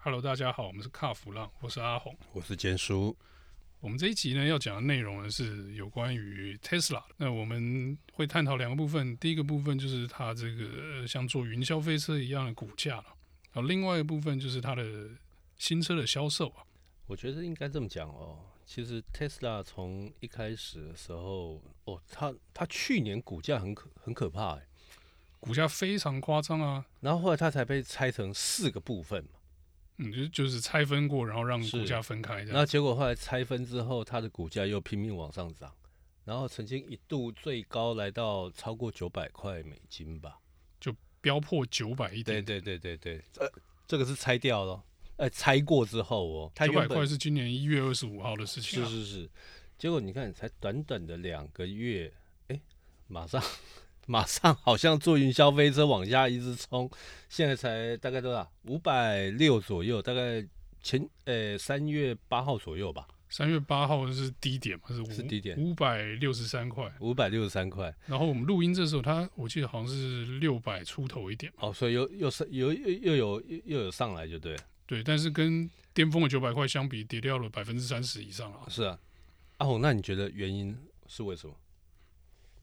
Hello，大家好，我们是卡弗浪，我是阿红，我是坚叔。我们这一集呢要讲的内容呢是有关于 Tesla。那我们会探讨两个部分，第一个部分就是它这个像坐云霄飞车一样的股价了，然后另外一个部分就是它的新车的销售啊。我觉得应该这么讲哦，其实 Tesla 从一开始的时候，哦，它它去年股价很可很可怕哎，股价非常夸张啊，然后后来它才被拆成四个部分嘛。嗯，就就是拆分过，然后让股价分开的。那结果后来拆分之后，它的股价又拼命往上涨，然后曾经一度最高来到超过九百块美金吧，就飙破九百一点。对对对对对，呃，这个是拆掉了，哎，拆过之后哦，九百块是今年一月二十五号的事情。是是是，结果你看，才短短的两个月，哎，马上。马上好像坐云霄飞车往下一直冲，现在才大概多少？五百六左右，大概前呃三月八号左右吧。三月八号是低点嘛？是是低点，五百六十三块。五百六十三块。然后我们录音这时候，它我记得好像是六百出头一点。哦，所以又又是又又又有又有上来就对了。对，但是跟巅峰的九百块相比，跌掉了百分之三十以上啊。是啊，阿红，那你觉得原因是为什么？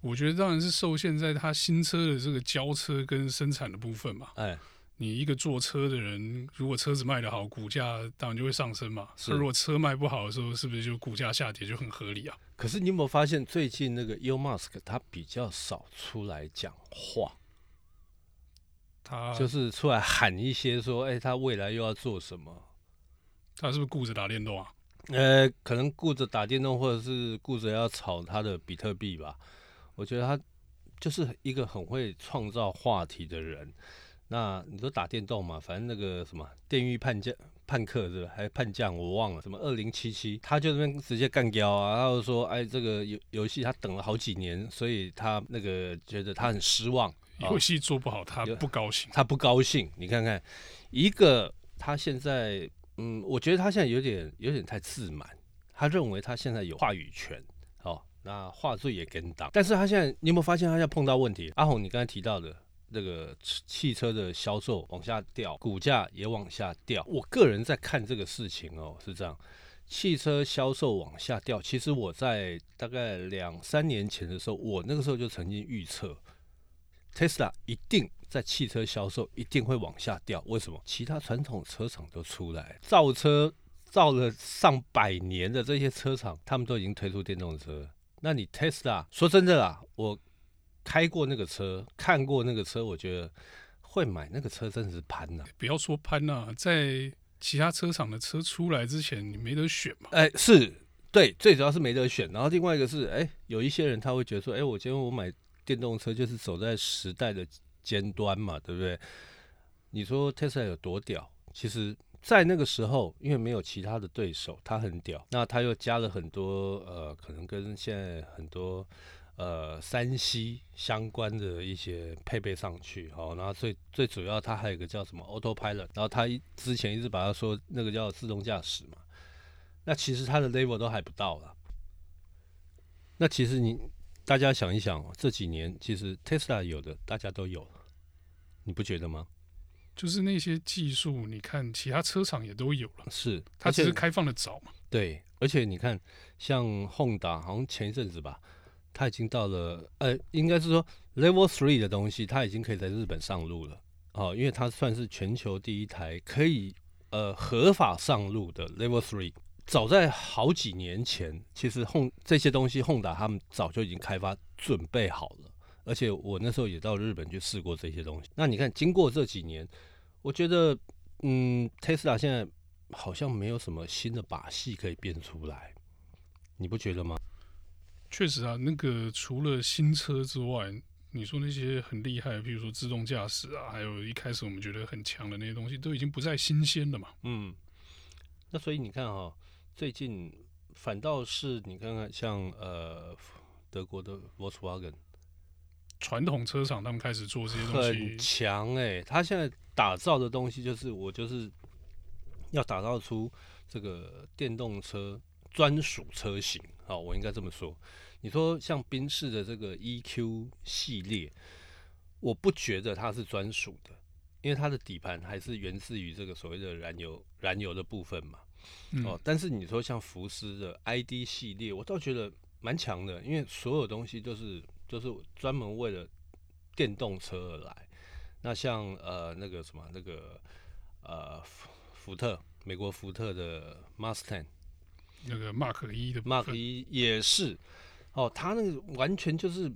我觉得当然是受限在它新车的这个交车跟生产的部分嘛。哎，你一个做车的人，如果车子卖得好，股价当然就会上升嘛。是。如果车卖不好的时候，是不是就股价下跌就很合理啊？可是你有没有发现，最近那个 Elon Musk 他比较少出来讲话，他就是出来喊一些说，哎，他未来又要做什么？他是不是顾着打电动啊？呃，可能顾着打电动，或者是顾着要炒他的比特币吧。我觉得他就是一个很会创造话题的人。那你都打电动嘛，反正那个什么电狱叛将、叛客是吧？还是叛将，我忘了。什么二零七七，他就那边直接干掉啊。然后说，哎，这个游游戏他等了好几年，所以他那个觉得他很失望。游戏做不好，他不高兴。他不高兴。你看看，一个他现在，嗯，我觉得他现在有点有点太自满，他认为他现在有话语权。那话术也跟当，但是他现在，你有没有发现他现在碰到问题？阿红，你刚才提到的那个汽车的销售往下掉，股价也往下掉。我个人在看这个事情哦，是这样，汽车销售往下掉。其实我在大概两三年前的时候，我那个时候就曾经预测，Tesla 一定在汽车销售一定会往下掉。为什么？其他传统车厂都出来造车，造了上百年的这些车厂，他们都已经推出电动车。那你 Tesla 说真的啦，我开过那个车，看过那个车，我觉得会买那个车真的是攀呐！不要说攀呐，在其他车厂的车出来之前，你没得选嘛？哎，是对，最主要是没得选。然后另外一个是，哎，有一些人他会觉得说，哎，我今天我买电动车就是走在时代的尖端嘛，对不对？你说 Tesla 有多屌？其实。在那个时候，因为没有其他的对手，他很屌。那他又加了很多呃，可能跟现在很多呃三 C 相关的一些配备上去。好，然后最最主要，他还有一个叫什么 Autopilot。然后他之前一直把它说那个叫自动驾驶嘛。那其实他的 level 都还不到了。那其实你大家想一想，这几年其实 Tesla 有的大家都有，你不觉得吗？就是那些技术，你看其他车厂也都有了，是它只是开放的早嘛？对，而且你看，像 Honda 好像前一阵子吧，它已经到了，呃，应该是说 Level Three 的东西，它已经可以在日本上路了，哦，因为它算是全球第一台可以呃合法上路的 Level Three。早在好几年前，其实 Hon 这些东西 Honda 他们早就已经开发准备好了。而且我那时候也到日本去试过这些东西。那你看，经过这几年，我觉得，嗯，Tesla 现在好像没有什么新的把戏可以变出来，你不觉得吗？确实啊，那个除了新车之外，你说那些很厉害的，比如说自动驾驶啊，还有一开始我们觉得很强的那些东西，都已经不再新鲜了嘛。嗯。那所以你看哈、哦，最近反倒是你看看像呃德国的 Volkswagen。传统车厂他们开始做这些东西很强哎、欸，他现在打造的东西就是我就是要打造出这个电动车专属车型，好，我应该这么说。你说像宾士的这个 EQ 系列，我不觉得它是专属的，因为它的底盘还是源自于这个所谓的燃油燃油的部分嘛。嗯、哦，但是你说像福斯的 ID 系列，我倒觉得蛮强的，因为所有东西都是都是专门为了电动车而来。那像呃那个什么那个呃福福特美国福特的 Mustang，那个 Mark 一的 Mark 一也是哦，它那个完全就是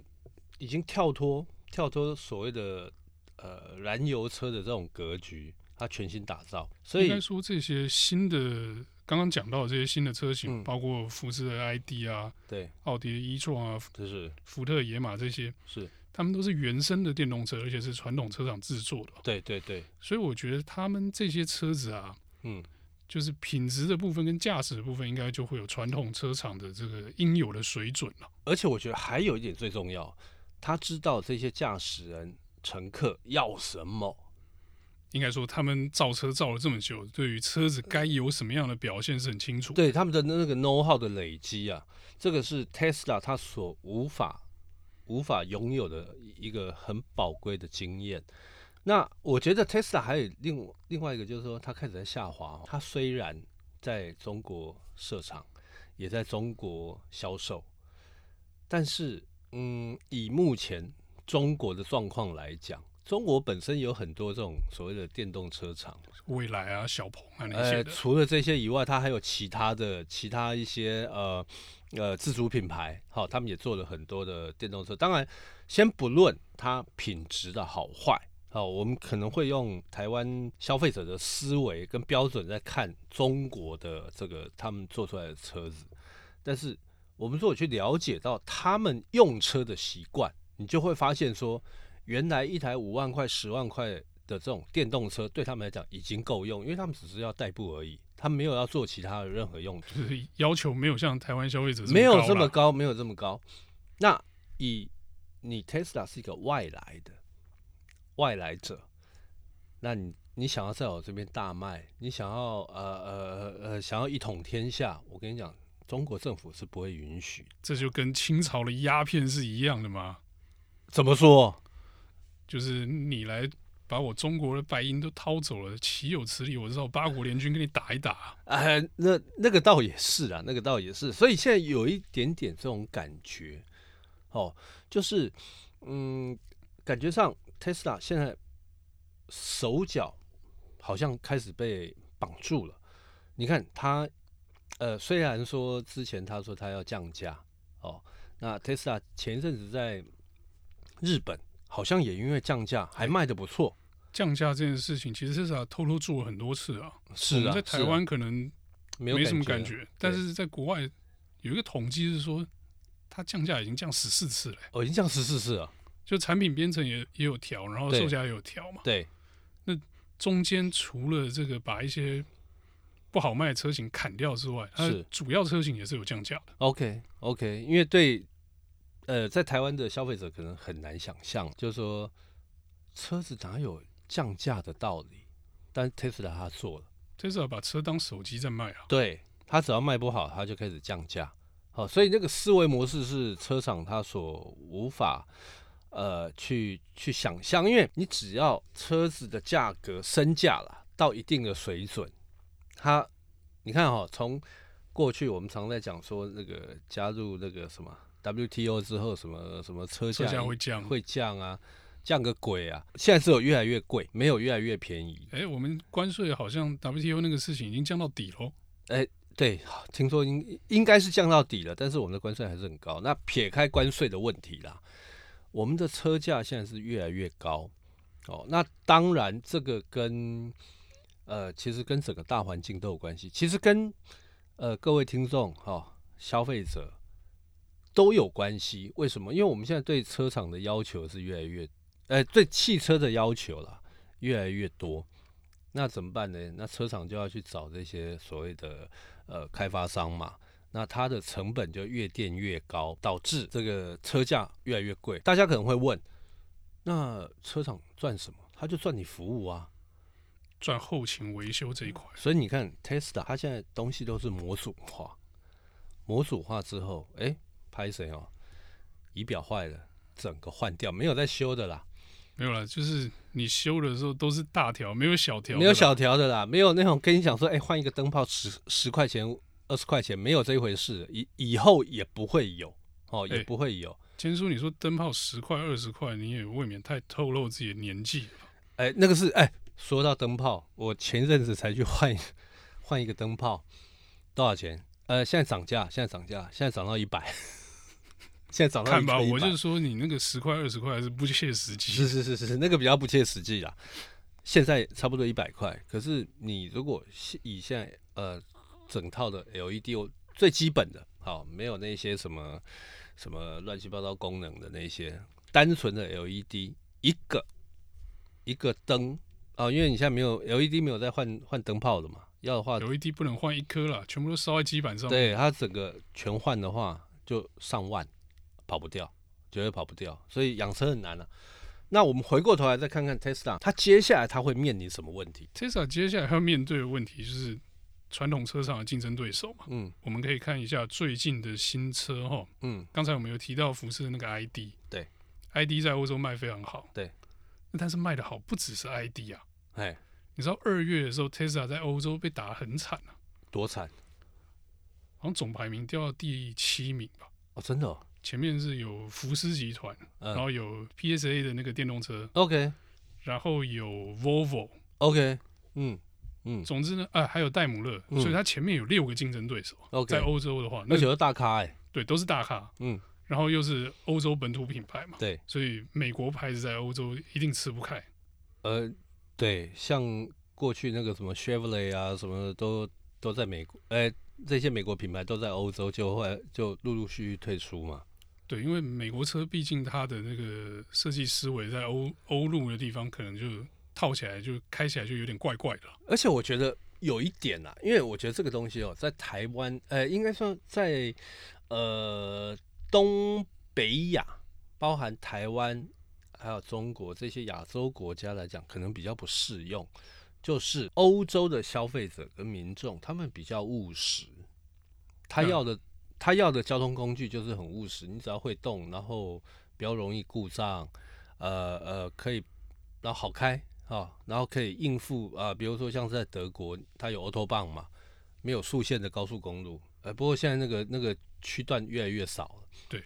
已经跳脱跳脱所谓的呃燃油车的这种格局，它全新打造。所以应该说这些新的刚刚讲到的这些新的车型，嗯、包括福斯的 ID 啊，对，奥迪的 e-tron 啊，就是福特野马这些是。他们都是原生的电动车，而且是传统车厂制作的。对对对，所以我觉得他们这些车子啊，嗯，就是品质的部分跟驾驶的部分，应该就会有传统车厂的这个应有的水准了。而且我觉得还有一点最重要，他知道这些驾驶人、乘客要什么。应该说，他们造车造了这么久，对于车子该有什么样的表现是很清楚。对他们的那个 know how 的累积啊，这个是 Tesla 它所无法。无法拥有的一个很宝贵的经验。那我觉得 Tesla 还有另另外一个，就是说它开始在下滑。它虽然在中国设厂，也在中国销售，但是，嗯，以目前中国的状况来讲，中国本身有很多这种所谓的电动车厂，蔚来啊、小鹏啊那些除了这些以外，它还有其他的其他一些呃。呃，自主品牌，好，他们也做了很多的电动车。当然，先不论它品质的好坏，好，我们可能会用台湾消费者的思维跟标准在看中国的这个他们做出来的车子。但是，我们如果去了解到他们用车的习惯，你就会发现说，原来一台五万块、十万块的这种电动车对他们来讲已经够用，因为他们只是要代步而已。他没有要做其他的任何用途，就是要求没有像台湾消费者没有这么高，没有这么高。那以你 Tesla 是一个外来的外来者，那你你想要在我这边大卖，你想要呃呃呃想要一统天下，我跟你讲，中国政府是不会允许。这就跟清朝的鸦片是一样的吗？怎么说？就是你来。把我中国的白银都掏走了，岂有此理！我知道八国联军跟你打一打。哎，那那个倒也是啊，那个倒也是。所以现在有一点点这种感觉，哦，就是嗯，感觉上 Tesla 现在手脚好像开始被绑住了。你看他，呃，虽然说之前他说他要降价，哦，那 Tesla 前一阵子在日本。好像也因为降价还卖的不错。降价这件事情，其实是啊，偷偷做了很多次啊。是啊，在台湾可能没什么感觉，但是在国外有一个统计是说，它降价已经降十四次了。哦，已经降十四次了。就产品编程也也有调，然后售价也有调嘛。对。那中间除了这个把一些不好卖的车型砍掉之外，它主要车型也是有降价的。OK OK，因为对。呃，在台湾的消费者可能很难想象，就是说车子哪有降价的道理？但 Tesla 他做了，Tesla 把车当手机在卖啊。对，他只要卖不好，他就开始降价。好，所以那个思维模式是车厂他所无法呃去去想象，因为你只要车子的价格升价了到一定的水准，它你看哈，从过去我们常在讲说那个加入那个什么。WTO 之后，什么什么车价会降会降啊，降个鬼啊！现在只有越来越贵，没有越来越便宜。哎、欸，我们关税好像 WTO 那个事情已经降到底喽。哎、欸，对，听说应应该是降到底了，但是我们的关税还是很高。那撇开关税的问题啦，我们的车价现在是越来越高。哦，那当然这个跟呃，其实跟整个大环境都有关系。其实跟呃各位听众哈、哦，消费者。都有关系，为什么？因为我们现在对车厂的要求是越来越，呃，对汽车的要求啦越来越多。那怎么办呢？那车厂就要去找这些所谓的呃开发商嘛。那它的成本就越垫越高，导致这个车价越来越贵。大家可能会问，那车厂赚什么？他就赚你服务啊，赚后勤维修这一块。所以你看，Tesla 它现在东西都是模组化，模组化之后，哎。拍谁哦？仪表坏了，整个换掉，没有再修的啦。没有啦，就是你修的时候都是大条，没有小条，没有小条的啦，没有那种跟你讲说，哎、欸，换一个灯泡十十块钱、二十块钱，没有这一回事，以以后也不会有哦，也不会有。千叔，你说灯泡十块、二十块，你也未免太透露自己的年纪了。哎、欸，那个是哎、欸，说到灯泡，我前阵子才去换换一个灯泡，多少钱？呃，现在涨价，现在涨价，现在涨到一百。现在涨到。看吧，我就是说你那个十块、二十块还是不切实际。是是是是是，那个比较不切实际啦。现在差不多一百块，可是你如果以现在呃整套的 LED 最基本的，好，没有那些什么什么乱七八糟功能的那些，单纯的 LED 一个一个灯啊，因为你现在没有 LED 没有在换换灯泡的嘛，要的话 LED 不能换一颗了，全部都烧在基板上。对，它整个全换的话就上万。跑不掉，绝对跑不掉，所以养车很难了、啊。那我们回过头来再看看 Tesla，它接下来它会面临什么问题？Tesla 接下来要面对的问题就是传统车厂的竞争对手嘛。嗯，我们可以看一下最近的新车哈。嗯，刚才我们有提到福斯的那个 ID，对，ID 在欧洲卖非常好。对，那但是卖的好不只是 ID 啊。哎，你知道二月的时候 Tesla 在欧洲被打得很惨啊？多惨？好像总排名掉到第七名吧？哦，真的、哦。前面是有福斯集团，嗯、然后有 PSA 的那个电动车，OK，然后有 Volvo，OK，嗯嗯，总之呢，啊，还有戴姆勒，嗯、所以它前面有六个竞争对手。OK，在欧洲的话，那且是大咖哎、欸，对，都是大咖，嗯，然后又是欧洲本土品牌嘛，对，所以美国牌子在欧洲一定吃不开。呃，对，像过去那个什么 Chevrolet 啊，什么的都都在美国，哎、欸，这些美国品牌都在欧洲，就会就陆陆续续退出嘛。对，因为美国车毕竟它的那个设计思维在欧欧陆的地方，可能就套起来就开起来就有点怪怪的。而且我觉得有一点啊，因为我觉得这个东西哦，在台湾，呃，应该说在呃东北亚，包含台湾还有中国这些亚洲国家来讲，可能比较不适用。就是欧洲的消费者跟民众，他们比较务实，他要的。他要的交通工具就是很务实，你只要会动，然后比较容易故障，呃呃，可以，然后好开啊、哦，然后可以应付啊、呃，比如说像是在德国，它有 Autobahn 嘛，没有速线的高速公路，呃，不过现在那个那个区段越来越少了，对，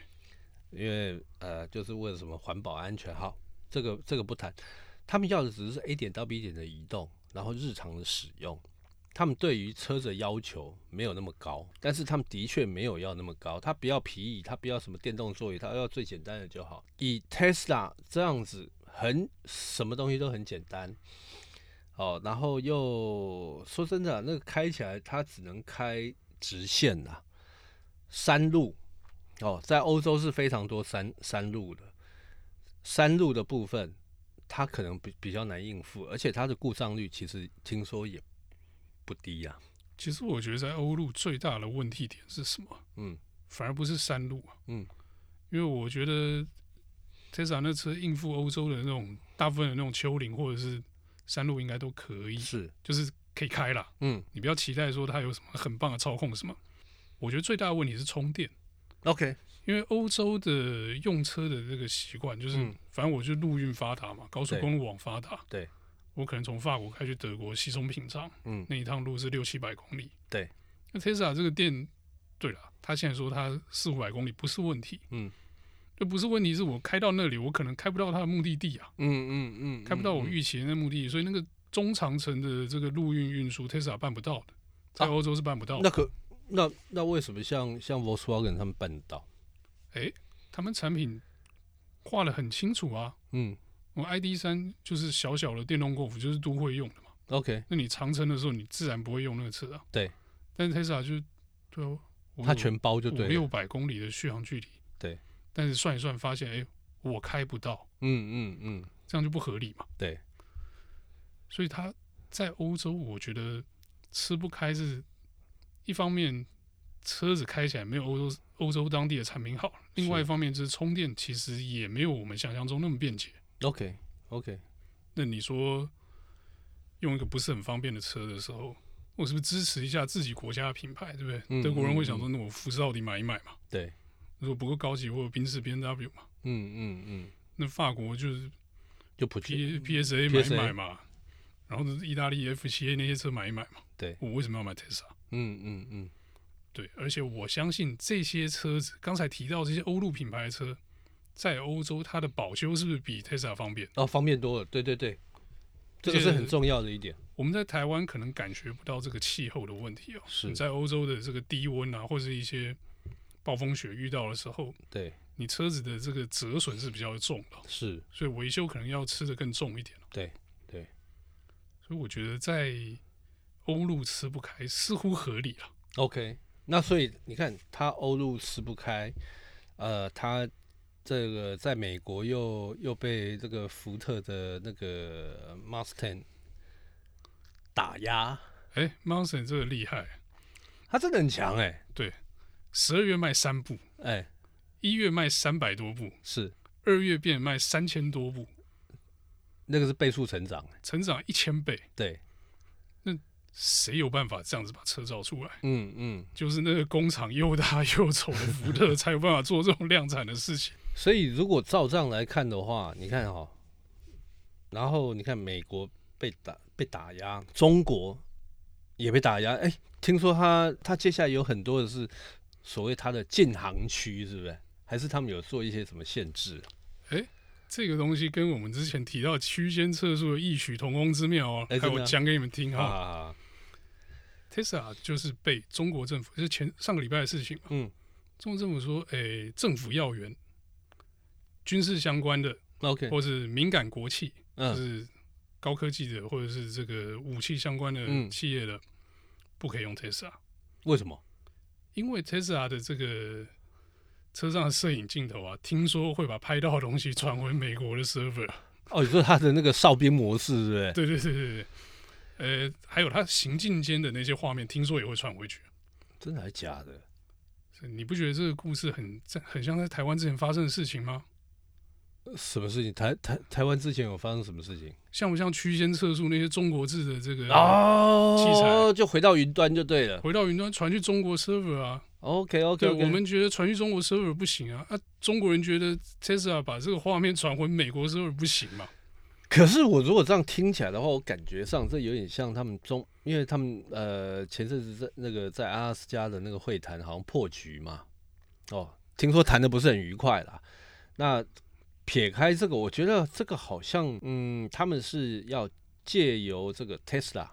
因为呃，就是为了什么环保安全，好，这个这个不谈，他们要的只是 A 点到 B 点的移动，然后日常的使用。他们对于车子的要求没有那么高，但是他们的确没有要那么高。他不要皮椅，他不要什么电动座椅，他要最简单的就好。以 Tesla 这样子，很什么东西都很简单，哦，然后又说真的，那个开起来它只能开直线呐，山路哦，在欧洲是非常多山山路的，山路的部分它可能比比较难应付，而且它的故障率其实听说也。不低呀、啊。其实我觉得在欧陆最大的问题点是什么？嗯，反而不是山路啊。嗯，因为我觉得 Tesla 那车应付欧洲的那种大部分的那种丘陵或者是山路应该都可以，是就是可以开了。嗯，你不要期待说它有什么很棒的操控什么。我觉得最大的问题是充电。OK，因为欧洲的用车的这个习惯就是，反正我就陆运发达嘛，高速公路网发达。对。我可能从法国开去德国稀松平常，嗯，那一趟路是六七百公里。对，那 Tesla 这个店，对了，他现在说他四五百公里不是问题，嗯，就不是问题，是我开到那里，我可能开不到他的目的地啊，嗯嗯嗯，嗯，开不到我预期的那目的地，所以那个中长程的这个陆运运输，Tesla 办不到的，在欧洲是办不到的。啊。那可那那为什么像像 Volkswagen 他们办得到？哎、欸，他们产品画的很清楚啊，嗯。我 ID 三就是小小的电动 Golf，就是都会用的嘛。OK，那你长城的时候，你自然不会用那个车啊。对，但是 Tesla 就对哦，它全包就对，六百公里的续航距离。对，但是算一算发现，哎、欸，我开不到。嗯嗯嗯，这样就不合理嘛。对，所以它在欧洲，我觉得吃不开是一方面，车子开起来没有欧洲欧洲当地的产品好；另外一方面就是充电其实也没有我们想象中那么便捷。OK OK，那你说用一个不是很方便的车的时候，我是不是支持一下自己国家的品牌，对不对？嗯、德国人会想说，那我福斯、奥迪买一买嘛。对，如果不够高级，或者宾士、B N W 嘛。嗯嗯嗯。那法国就是就 P P S A 买一买嘛，然后是意大利 F 七 A 那些车买一买嘛。对，我为什么要买 Tesla？嗯嗯嗯，对，而且我相信这些车子，刚才提到这些欧陆品牌的车，在欧洲它的保修是不是比 Tesla 方便？哦，方便多了。对对对，这个是很重要的一点。我们在台湾可能感觉不到这个气候的问题哦。是你在欧洲的这个低温啊，或者一些暴风雪遇到的时候，对，你车子的这个折损是比较重的。是，所以维修可能要吃的更重一点。对对，所以我觉得在欧陆吃不开似乎合理了。OK，那所以你看，它欧陆吃不开，呃，他这个在美国又又被这个福特的那个 Mustang。打压，哎、欸、Mustang 这个厉害，他真的很强哎、欸。对，十二月卖三部，哎、欸，一月卖三百多部，是二月变卖三千多部，那个是倍数成长、欸，成长一千倍。对，那谁有办法这样子把车造出来？嗯嗯，就是那个工厂又大又丑的福特才有办法做这种量产的事情。所以如果照这样来看的话，你看哈、喔，然后你看美国被打。被打压，中国也被打压。哎、欸，听说他他接下来有很多的是所谓他的禁航区，是不是？还是他们有做一些什么限制？哎、欸，这个东西跟我们之前提到区间测速的异曲同工之妙哦。哎、欸，我讲给你们听哈。Tesla 就是被中国政府，就是前上个礼拜的事情嘛。嗯。中国政府说，哎、欸，政府要员、军事相关的，OK，或是敏感国企，嗯、就是。高科技的或者是这个武器相关的企业的，不可以用 Tesla。为什么？因为 Tesla 的这个车上的摄影镜头啊，听说会把拍到的东西传回美国的 server。哦，你说它的那个哨兵模式，是不是？对对对对对。呃，还有它行进间的那些画面，听说也会传回去。真的还是假的？你不觉得这个故事很很像在台湾之前发生的事情吗？什么事情？台台台湾之前有发生什么事情？像不像区间测速那些中国制的这个哦器材，哦，就回到云端就对了，回到云端传去中国 server 啊。OK OK，, okay. 我们觉得传去中国 server 不行啊，啊，中国人觉得 Tesla 把这个画面传回美国 server 不行嘛？可是我如果这样听起来的话，我感觉上这有点像他们中，因为他们呃前阵子在那个在阿拉斯加的那个会谈好像破局嘛，哦，听说谈的不是很愉快啦，那。撇开这个，我觉得这个好像，嗯，他们是要借由这个 Tesla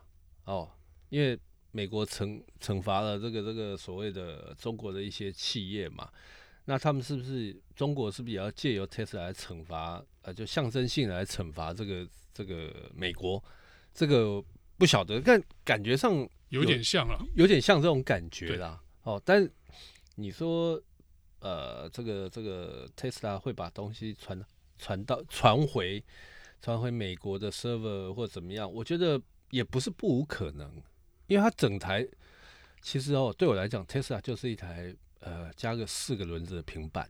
哦，因为美国惩惩罚了这个这个所谓的中国的一些企业嘛，那他们是不是中国是不是也要借由 Tesla 来惩罚？呃，就象征性来惩罚这个这个美国？这个不晓得，但感觉上有，有点像了，有点像这种感觉啦。哦，但你说。呃，这个这个 Tesla 会把东西传传到传回传回美国的 server 或怎么样？我觉得也不是不无可能，因为它整台其实哦，对我来讲，Tesla 就是一台呃加个四个轮子的平板。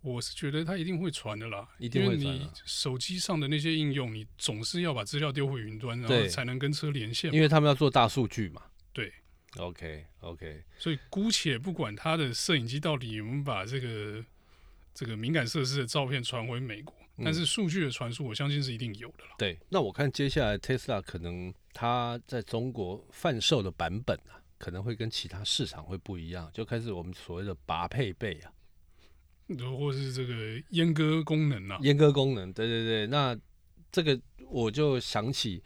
我是觉得它一定会传的啦，一定会传。因为你手机上的那些应用，你总是要把资料丢回云端，然后才能跟车连线。因为他们要做大数据嘛。对。OK OK，所以姑且不管他的摄影机到底有没有把这个这个敏感设施的照片传回美国，嗯、但是数据的传输，我相信是一定有的了。对，那我看接下来 Tesla 可能它在中国贩售的版本啊，可能会跟其他市场会不一样，就开始我们所谓的拔配备啊，或是这个阉割功能啊，阉割功能，对对对，那这个我就想起。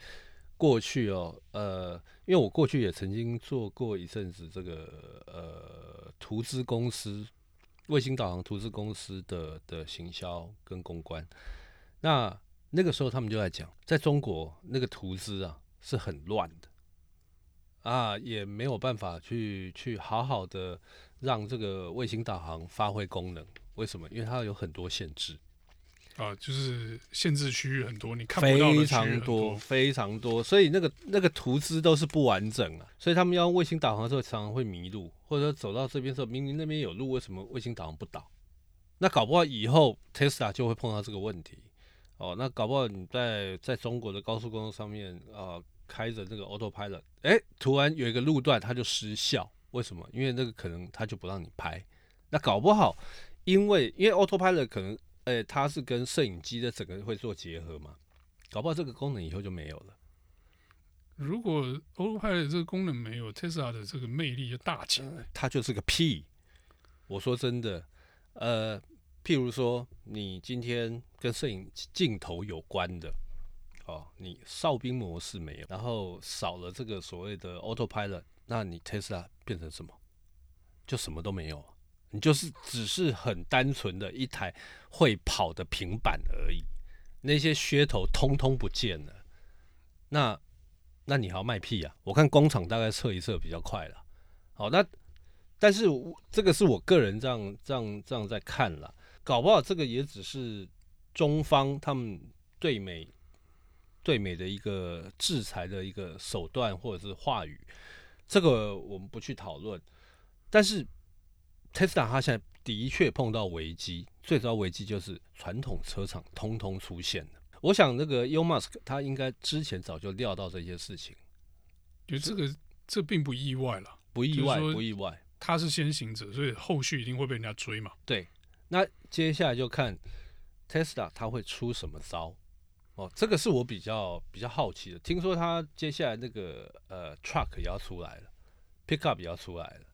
过去哦，呃，因为我过去也曾经做过一阵子这个呃图资公司卫星导航图资公司的的行销跟公关，那那个时候他们就在讲，在中国那个图资啊是很乱的啊，也没有办法去去好好的让这个卫星导航发挥功能。为什么？因为它有很多限制。啊，就是限制区域很多，你看不到的非常多，非常多，所以那个那个图资都是不完整啊。所以他们要卫星导航的时候，常常会迷路，或者说走到这边的时候，明明那边有路，为什么卫星导航不导？那搞不好以后 Tesla 就会碰到这个问题。哦，那搞不好你在在中国的高速公路上面啊，开着那个 Autopilot，哎，突然有一个路段它就失效，为什么？因为那个可能它就不让你拍。那搞不好，因为因为 Autopilot 可能。呃、欸，它是跟摄影机的整个会做结合嘛？搞不好这个功能以后就没有了。如果 Autopilot 这个功能没有，Tesla 的这个魅力就大减。它就是个屁！我说真的，呃，譬如说你今天跟摄影镜头有关的，哦，你哨兵模式没有，然后少了这个所谓的 Autopilot，那你 Tesla 变成什么？就什么都没有。你就是只是很单纯的一台会跑的平板而已，那些噱头通通不见了。那那你还要卖屁啊？我看工厂大概测一测比较快了。好，那但是这个是我个人这样这样这样在看了，搞不好这个也只是中方他们对美对美的一个制裁的一个手段或者是话语，这个我们不去讨论，但是。Tesla 它现在的确碰到危机，最主要危机就是传统车厂通通出现了。我想那个 Elon Musk 他应该之前早就料到这些事情，就这个这并不意外了，不意外，不意外。他是先行者，所以后续一定会被人家追嘛。对，那接下来就看 Tesla 他会出什么招哦，这个是我比较比较好奇的。听说他接下来那个呃 Truck 也要出来了，Pickup 也要出来了。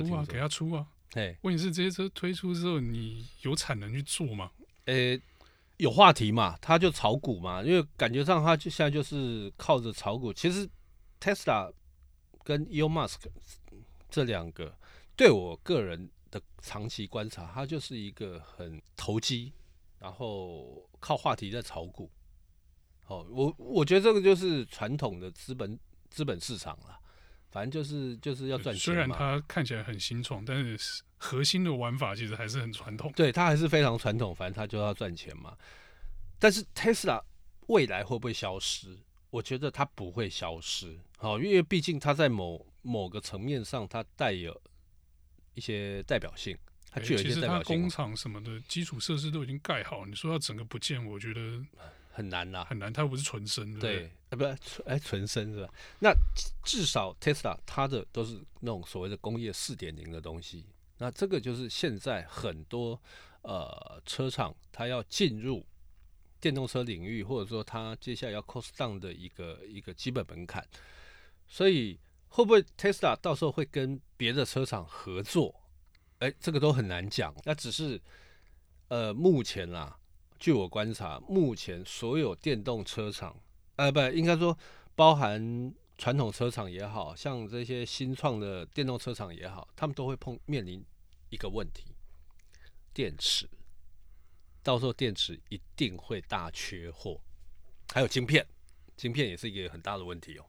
出啊，给他出啊！哎，问题是这些车推出之后，你有产能去做吗？呃、欸，有话题嘛，他就炒股嘛，因为感觉上他就现在就是靠着炒股。其实 Tesla 跟 Elon Musk 这两个，对我个人的长期观察，他就是一个很投机，然后靠话题在炒股。哦，我我觉得这个就是传统的资本资本市场了。反正就是就是要赚钱。虽然它看起来很新创，但是核心的玩法其实还是很传统。对，它还是非常传统。反正它就要赚钱嘛。但是 Tesla 未来会不会消失？我觉得它不会消失。好，因为毕竟它在某某个层面上，它带有一些代表性。它具有一些代表性。其实它工厂什么的基础设施都已经盖好，你说要整个不见，我觉得。很难呐，很难。它又不是纯生的，对，呃，不是纯，哎，纯生是吧？那至少 Tesla 它的都是那种所谓的工业四点零的东西。那这个就是现在很多呃车厂它要进入电动车领域，或者说它接下来要 cost down 的一个一个基本门槛。所以会不会 Tesla 到时候会跟别的车厂合作？哎，这个都很难讲。那只是呃，目前啦。据我观察，目前所有电动车厂，呃，不，应该说包含传统车厂也好，像这些新创的电动车厂也好，他们都会碰面临一个问题：电池。到时候电池一定会大缺货，还有晶片，晶片也是一个很大的问题哦。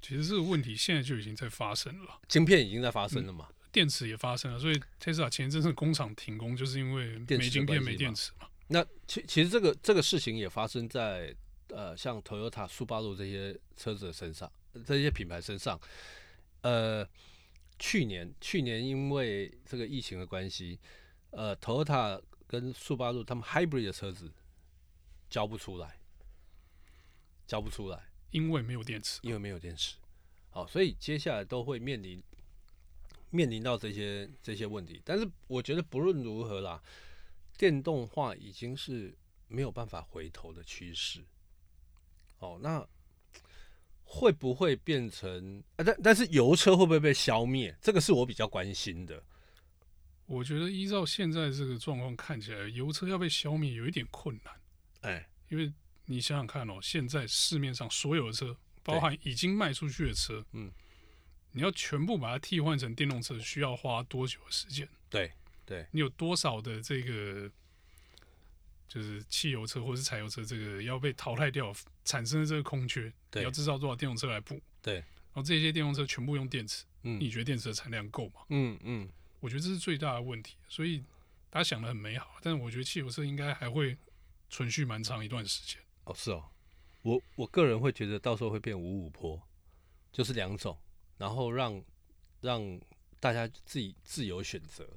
其实这个问题现在就已经在发生了，晶片已经在发生了嘛，嗯，电池也发生了，所以 Tesla 前一阵子工厂停工，就是因为没晶片、没电池嘛。那其其实这个这个事情也发生在呃像 Toyota、苏巴路这些车子的身上，这些品牌身上。呃，去年去年因为这个疫情的关系，呃，Toyota 跟苏巴路他们 Hybrid 的车子交不出来，交不出来，因为没有电池，因为没有电池。好，所以接下来都会面临面临到这些这些问题。但是我觉得不论如何啦。电动化已经是没有办法回头的趋势。哦，那会不会变成？啊、但但是油车会不会被消灭？这个是我比较关心的。我觉得依照现在这个状况看起来，油车要被消灭有一点困难。哎，因为你想想看哦，现在市面上所有的车，包含已经卖出去的车，嗯，你要全部把它替换成电动车，需要花多久的时间？对。对，你有多少的这个就是汽油车或者是柴油车，这个要被淘汰掉，产生的这个空缺，你要制造多少电动车来补？对，然后这些电动车全部用电池，嗯，你觉得电池的产量够吗？嗯嗯，我觉得这是最大的问题。所以大家想的很美好，但是我觉得汽油车应该还会存续蛮长一段时间。哦，是哦，我我个人会觉得到时候会变五五坡，就是两种，然后让让大家自己自由选择。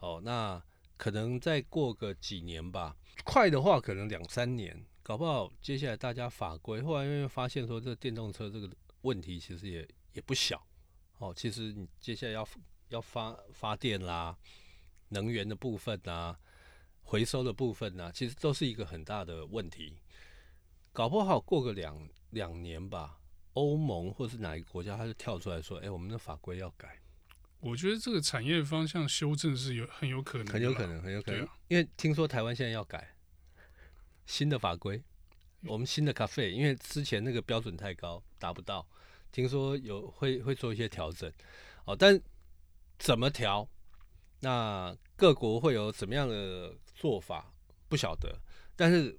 哦，那可能再过个几年吧，快的话可能两三年，搞不好接下来大家法规，后来因为发现说这电动车这个问题其实也也不小，哦，其实你接下来要要发发电啦，能源的部分啊，回收的部分、啊，其实都是一个很大的问题。搞不好过个两两年吧，欧盟或是哪一个国家，他就跳出来说：“哎、我们的法规要改。”我觉得这个产业方向修正是有很有可能，很有可能，很有可能。啊、因为听说台湾现在要改新的法规，我们新的咖啡，因为之前那个标准太高，达不到。听说有会会做一些调整，哦，但怎么调？那各国会有怎么样的做法？不晓得。但是。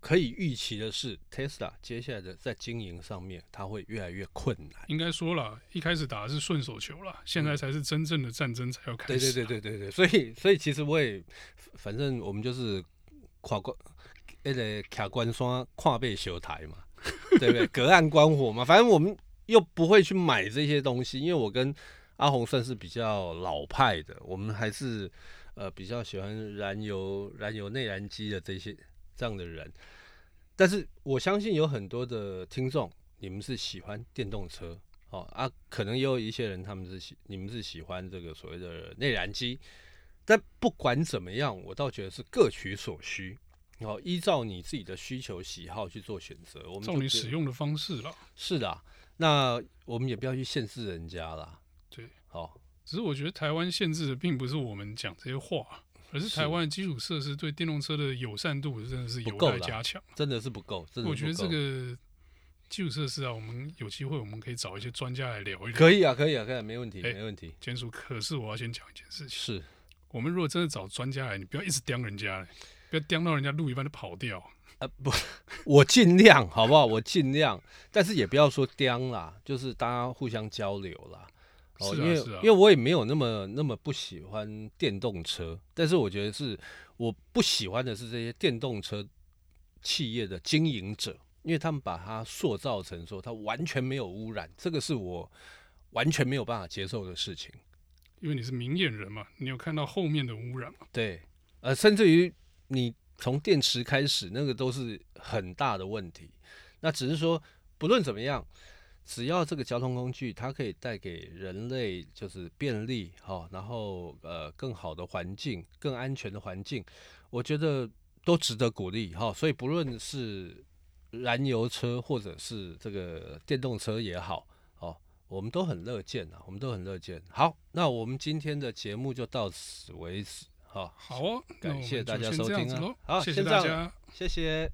可以预期的是，Tesla 接下来的在经营上面，它会越来越困难。应该说了，一开始打的是顺手球了，现在才是真正的战争才要开始。对对对对对对，所以所以其实我也，反正我们就是跨关，那个卡关刷跨背修台嘛，对不对？隔岸观火嘛，反正我们又不会去买这些东西，因为我跟阿红算是比较老派的，我们还是呃比较喜欢燃油燃油内燃机的这些。这样的人，但是我相信有很多的听众，你们是喜欢电动车哦啊，可能也有一些人他们是喜，你们是喜欢这个所谓的内燃机。但不管怎么样，我倒觉得是各取所需，哦，依照你自己的需求喜好去做选择。我们照你使用的方式了。是的，那我们也不要去限制人家了。对，好，只是我觉得台湾限制的并不是我们讲这些话。而是台湾的基础设施对电动车的友善度真的是有待加强，真的是不够。我觉得这个基础设施啊，我们有机会我们可以找一些专家来聊一聊。可以啊，可以啊，可以，没问题，没问题。可是我要先讲一件事情，是我们如果真的找专家来，你不要一直刁人家，不要刁到人家路一半就跑掉。啊不，我尽量好不好？我尽量，但是也不要说刁啦，就是大家互相交流啦。哦，因为因为我也没有那么那么不喜欢电动车，但是我觉得是我不喜欢的是这些电动车企业的经营者，因为他们把它塑造成说它完全没有污染，这个是我完全没有办法接受的事情。因为你是明眼人嘛，你有看到后面的污染嘛？对，呃，甚至于你从电池开始，那个都是很大的问题。那只是说，不论怎么样。只要这个交通工具，它可以带给人类就是便利，哈，然后呃更好的环境、更安全的环境，我觉得都值得鼓励，哈。所以不论是燃油车或者是这个电动车也好，哦，我们都很乐见啊，我们都很乐见。好，那我们今天的节目就到此为止，哈。好哦，感谢大家收听啊，好，谢谢大家，谢谢。